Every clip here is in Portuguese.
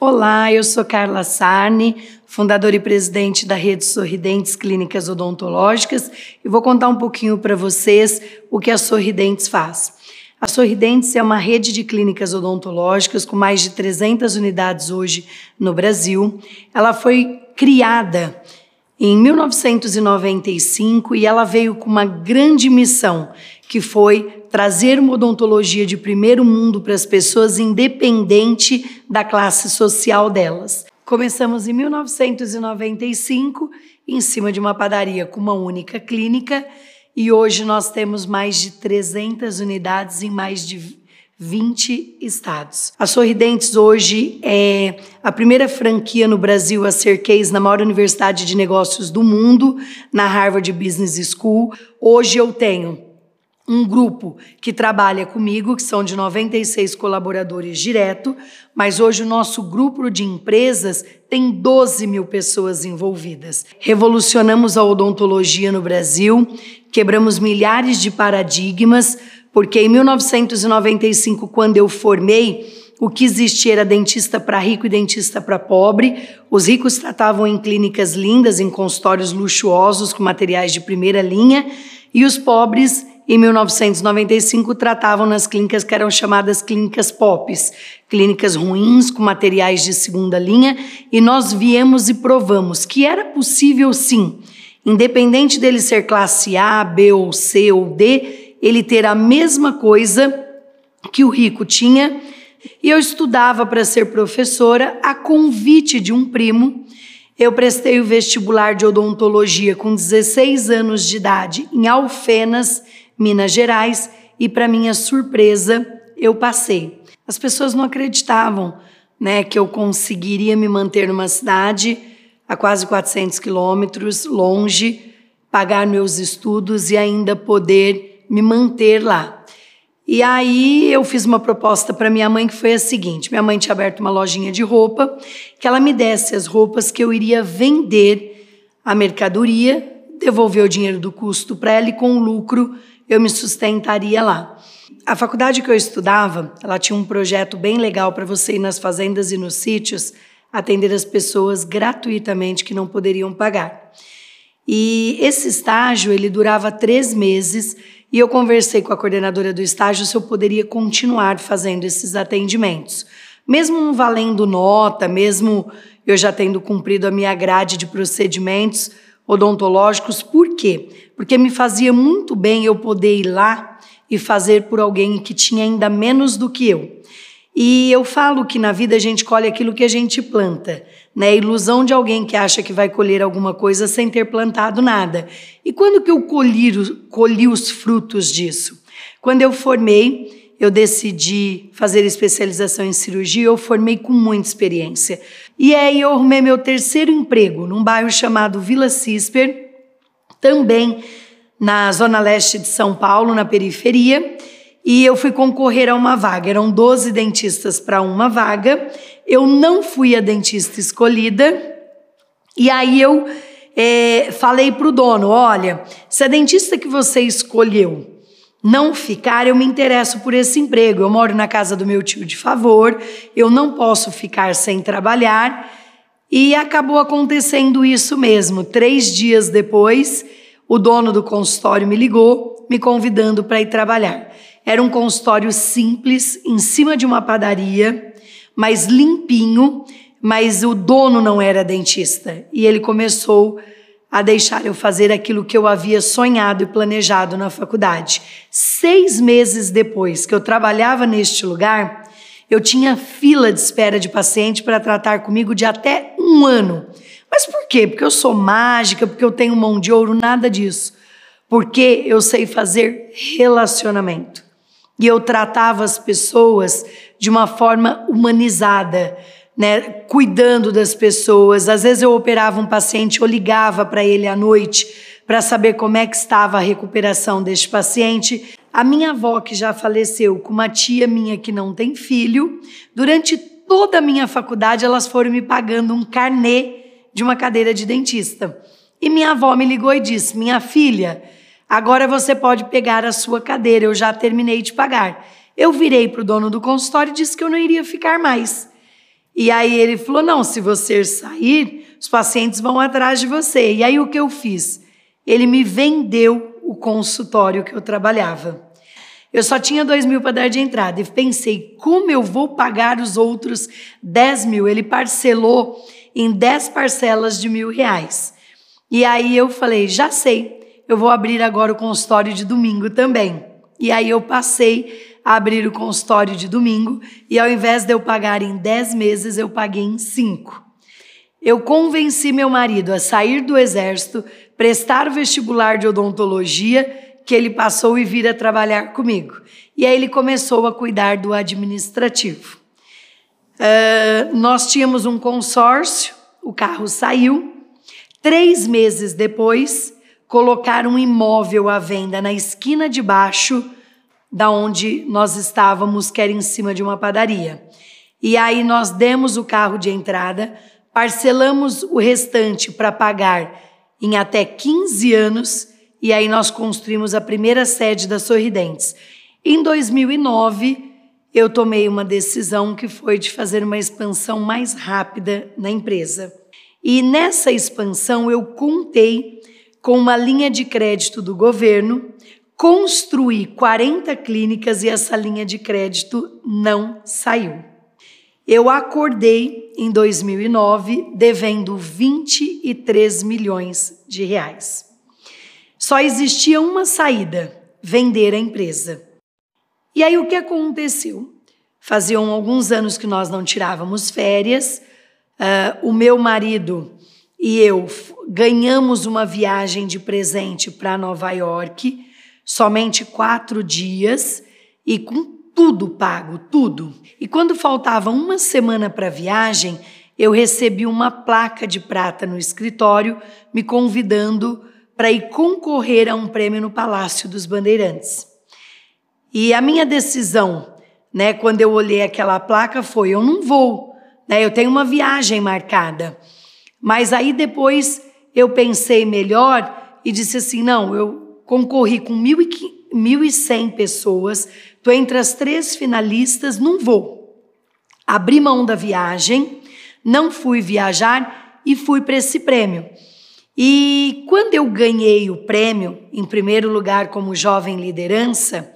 Olá, eu sou Carla Sarni, fundadora e presidente da Rede Sorridentes Clínicas Odontológicas e vou contar um pouquinho para vocês o que a Sorridentes faz. A Sorridentes é uma rede de clínicas odontológicas com mais de 300 unidades hoje no Brasil. Ela foi criada em 1995 e ela veio com uma grande missão, que foi trazer uma odontologia de primeiro mundo para as pessoas, independente da classe social delas. Começamos em 1995, em cima de uma padaria com uma única clínica, e hoje nós temos mais de 300 unidades em mais de 20 estados. A Sorridentes hoje é a primeira franquia no Brasil a ser case na maior universidade de negócios do mundo, na Harvard Business School. Hoje eu tenho um grupo que trabalha comigo, que são de 96 colaboradores direto, mas hoje o nosso grupo de empresas tem 12 mil pessoas envolvidas. Revolucionamos a odontologia no Brasil, quebramos milhares de paradigmas, porque em 1995, quando eu formei, o que existia era dentista para rico e dentista para pobre. Os ricos tratavam em clínicas lindas, em consultórios luxuosos, com materiais de primeira linha, e os pobres em 1995 tratavam nas clínicas que eram chamadas clínicas POPs, clínicas ruins com materiais de segunda linha, e nós viemos e provamos que era possível sim, independente dele ser classe A, B ou C ou D, ele ter a mesma coisa que o rico tinha. E eu estudava para ser professora a convite de um primo. Eu prestei o vestibular de odontologia com 16 anos de idade em Alfenas, Minas Gerais, e para minha surpresa, eu passei. As pessoas não acreditavam, né, que eu conseguiria me manter numa cidade a quase 400 quilômetros longe, pagar meus estudos e ainda poder me manter lá. E aí eu fiz uma proposta para minha mãe que foi a seguinte: minha mãe tinha aberto uma lojinha de roupa, que ela me desse as roupas que eu iria vender a mercadoria, devolver o dinheiro do custo para ela e com o lucro eu me sustentaria lá. A faculdade que eu estudava, ela tinha um projeto bem legal para você ir nas fazendas e nos sítios atender as pessoas gratuitamente que não poderiam pagar. E esse estágio ele durava três meses e eu conversei com a coordenadora do estágio se eu poderia continuar fazendo esses atendimentos, mesmo valendo nota, mesmo eu já tendo cumprido a minha grade de procedimentos odontológicos. Por quê? Porque me fazia muito bem eu poder ir lá e fazer por alguém que tinha ainda menos do que eu. E eu falo que na vida a gente colhe aquilo que a gente planta, né? A ilusão de alguém que acha que vai colher alguma coisa sem ter plantado nada. E quando que eu colhi, colhi os frutos disso? Quando eu formei, eu decidi fazer especialização em cirurgia, eu formei com muita experiência. E aí eu arrumei meu terceiro emprego num bairro chamado Vila Cisper, também na zona leste de São Paulo, na periferia, e eu fui concorrer a uma vaga. Eram 12 dentistas para uma vaga. Eu não fui a dentista escolhida. E aí eu é, falei para o dono: olha, se a dentista que você escolheu não ficar, eu me interesso por esse emprego. Eu moro na casa do meu tio de favor, eu não posso ficar sem trabalhar. E acabou acontecendo isso mesmo. Três dias depois, o dono do consultório me ligou, me convidando para ir trabalhar. Era um consultório simples, em cima de uma padaria, mas limpinho, mas o dono não era dentista. E ele começou a deixar eu fazer aquilo que eu havia sonhado e planejado na faculdade. Seis meses depois que eu trabalhava neste lugar, eu tinha fila de espera de paciente para tratar comigo de até um ano. Mas por quê? Porque eu sou mágica, porque eu tenho mão de ouro, nada disso. Porque eu sei fazer relacionamento. E eu tratava as pessoas de uma forma humanizada né, cuidando das pessoas. Às vezes eu operava um paciente, eu ligava para ele à noite para saber como é que estava a recuperação deste paciente. A minha avó, que já faleceu, com uma tia minha que não tem filho, durante toda a minha faculdade, elas foram me pagando um carnê de uma cadeira de dentista. E minha avó me ligou e disse: Minha filha, agora você pode pegar a sua cadeira, eu já terminei de pagar. Eu virei para o dono do consultório e disse que eu não iria ficar mais. E aí ele falou: Não, se você sair, os pacientes vão atrás de você. E aí o que eu fiz? Ele me vendeu o consultório que eu trabalhava. Eu só tinha dois mil para dar de entrada e pensei, como eu vou pagar os outros 10 mil? Ele parcelou em 10 parcelas de mil reais. E aí eu falei, já sei, eu vou abrir agora o consultório de domingo também. E aí eu passei a abrir o consultório de domingo e ao invés de eu pagar em 10 meses, eu paguei em 5. Eu convenci meu marido a sair do exército, prestar o vestibular de odontologia, que ele passou e vir a trabalhar comigo. E aí ele começou a cuidar do administrativo. Uh, nós tínhamos um consórcio, o carro saiu. Três meses depois, colocaram um imóvel à venda na esquina de baixo da onde nós estávamos, que era em cima de uma padaria. E aí nós demos o carro de entrada, parcelamos o restante para pagar em até 15 anos, e aí nós construímos a primeira sede da Sorridentes. Em 2009, eu tomei uma decisão que foi de fazer uma expansão mais rápida na empresa. E nessa expansão eu contei com uma linha de crédito do governo, construí 40 clínicas e essa linha de crédito não saiu. Eu acordei em 2009 devendo 23 milhões de reais. Só existia uma saída: vender a empresa. E aí o que aconteceu? Faziam alguns anos que nós não tirávamos férias. Uh, o meu marido e eu ganhamos uma viagem de presente para Nova York, somente quatro dias e com tudo pago, tudo. E quando faltava uma semana para a viagem, eu recebi uma placa de prata no escritório me convidando para ir concorrer a um prêmio no Palácio dos Bandeirantes. E a minha decisão, né, quando eu olhei aquela placa, foi: eu não vou, né, eu tenho uma viagem marcada. Mas aí depois eu pensei melhor e disse assim: não, eu concorri com 1.100 pessoas, estou entre as três finalistas, não vou. Abri mão da viagem, não fui viajar e fui para esse prêmio. E quando eu ganhei o prêmio, em primeiro lugar como jovem liderança,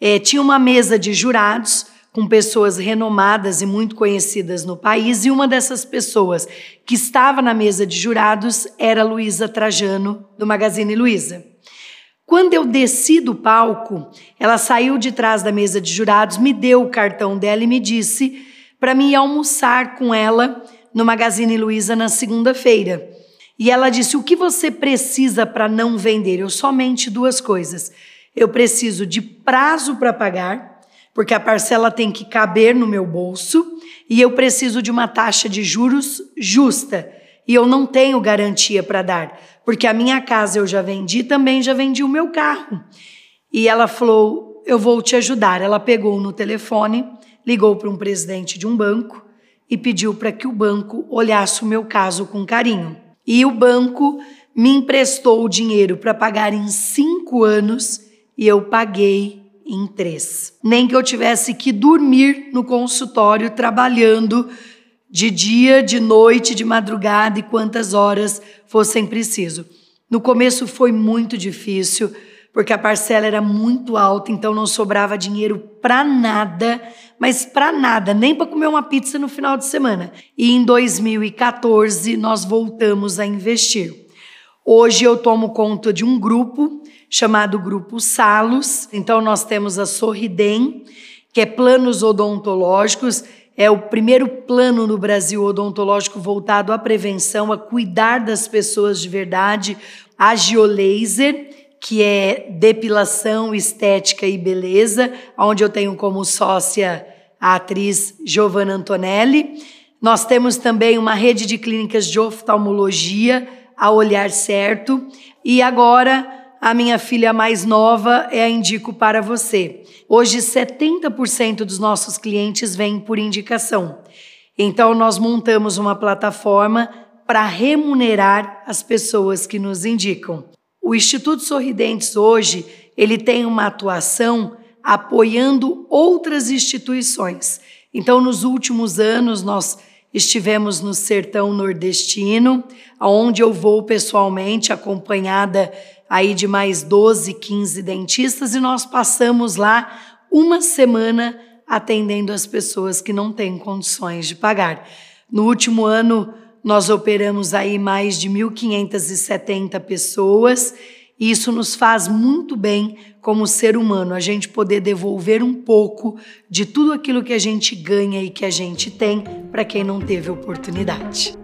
é, tinha uma mesa de jurados com pessoas renomadas e muito conhecidas no país, e uma dessas pessoas que estava na mesa de jurados era Luísa Trajano, do Magazine Luiza. Quando eu desci do palco, ela saiu de trás da mesa de jurados, me deu o cartão dela e me disse para mim almoçar com ela no Magazine Luiza na segunda-feira. E ela disse: O que você precisa para não vender? Eu somente duas coisas eu preciso de prazo para pagar, porque a parcela tem que caber no meu bolso, e eu preciso de uma taxa de juros justa. E eu não tenho garantia para dar, porque a minha casa eu já vendi, também já vendi o meu carro. E ela falou: Eu vou te ajudar. Ela pegou no telefone, ligou para um presidente de um banco e pediu para que o banco olhasse o meu caso com carinho. E o banco me emprestou o dinheiro para pagar em cinco anos e eu paguei em três. Nem que eu tivesse que dormir no consultório trabalhando de dia, de noite, de madrugada e quantas horas fossem preciso. No começo foi muito difícil, porque a parcela era muito alta, então não sobrava dinheiro para nada, mas para nada, nem para comer uma pizza no final de semana. E em 2014 nós voltamos a investir. Hoje eu tomo conta de um grupo chamado Grupo Salos. Então, nós temos a Sorridem, que é planos odontológicos, é o primeiro plano no Brasil odontológico voltado à prevenção, a cuidar das pessoas de verdade. A Geolaser, que é depilação, estética e beleza, onde eu tenho como sócia a atriz Giovanna Antonelli. Nós temos também uma rede de clínicas de oftalmologia, a Olhar Certo, e agora a minha filha mais nova é a Indico para você. Hoje, 70% dos nossos clientes vêm por indicação. Então, nós montamos uma plataforma para remunerar as pessoas que nos indicam. O Instituto Sorridentes hoje, ele tem uma atuação apoiando outras instituições. Então, nos últimos anos, nós estivemos no sertão nordestino, onde eu vou pessoalmente acompanhada aí de mais 12, 15 dentistas e nós passamos lá uma semana atendendo as pessoas que não têm condições de pagar. No último ano, nós operamos aí mais de 1.570 pessoas e isso nos faz muito bem como ser humano, a gente poder devolver um pouco de tudo aquilo que a gente ganha e que a gente tem para quem não teve oportunidade.